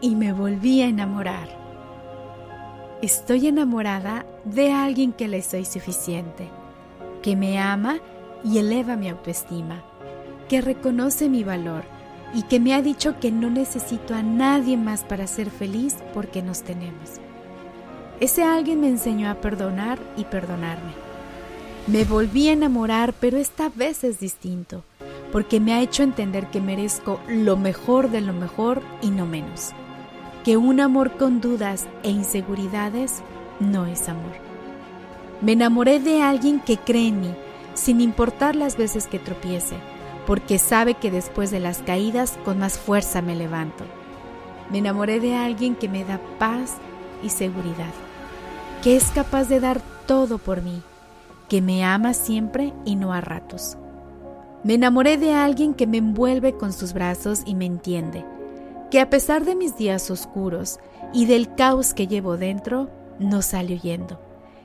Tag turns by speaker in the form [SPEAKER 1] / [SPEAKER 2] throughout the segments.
[SPEAKER 1] Y me volví a enamorar. Estoy enamorada de alguien que le soy suficiente, que me ama y eleva mi autoestima, que reconoce mi valor y que me ha dicho que no necesito a nadie más para ser feliz porque nos tenemos. Ese alguien me enseñó a perdonar y perdonarme. Me volví a enamorar, pero esta vez es distinto, porque me ha hecho entender que merezco lo mejor de lo mejor y no menos que un amor con dudas e inseguridades no es amor. Me enamoré de alguien que cree en mí, sin importar las veces que tropiece, porque sabe que después de las caídas con más fuerza me levanto. Me enamoré de alguien que me da paz y seguridad, que es capaz de dar todo por mí, que me ama siempre y no a ratos. Me enamoré de alguien que me envuelve con sus brazos y me entiende, que a pesar de mis días oscuros y del caos que llevo dentro, no sale huyendo.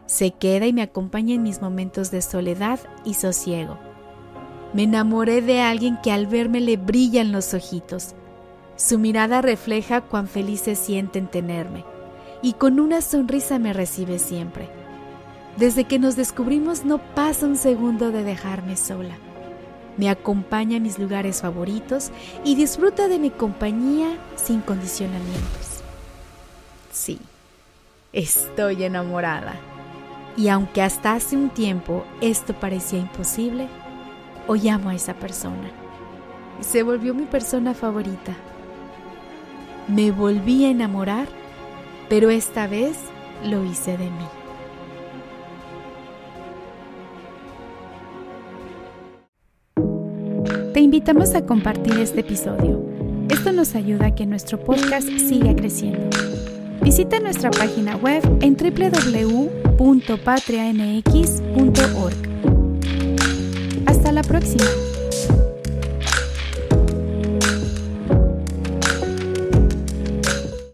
[SPEAKER 1] Se queda y me acompaña en mis momentos de soledad y sosiego. Me enamoré de alguien que al verme le brillan los ojitos. Su mirada refleja cuán feliz se siente en tenerme y con una sonrisa me recibe siempre. Desde que nos descubrimos no pasa un segundo de dejarme sola me acompaña a mis lugares favoritos y disfruta de mi compañía sin condicionamientos. Sí, estoy enamorada. Y aunque hasta hace un tiempo esto parecía imposible, hoy amo a esa persona. Se volvió mi persona favorita. Me volví a enamorar, pero esta vez lo hice de mí. Te invitamos a compartir este episodio. Esto nos ayuda a que nuestro podcast siga creciendo. Visita nuestra página web en www.patriamx.org. Hasta la próxima.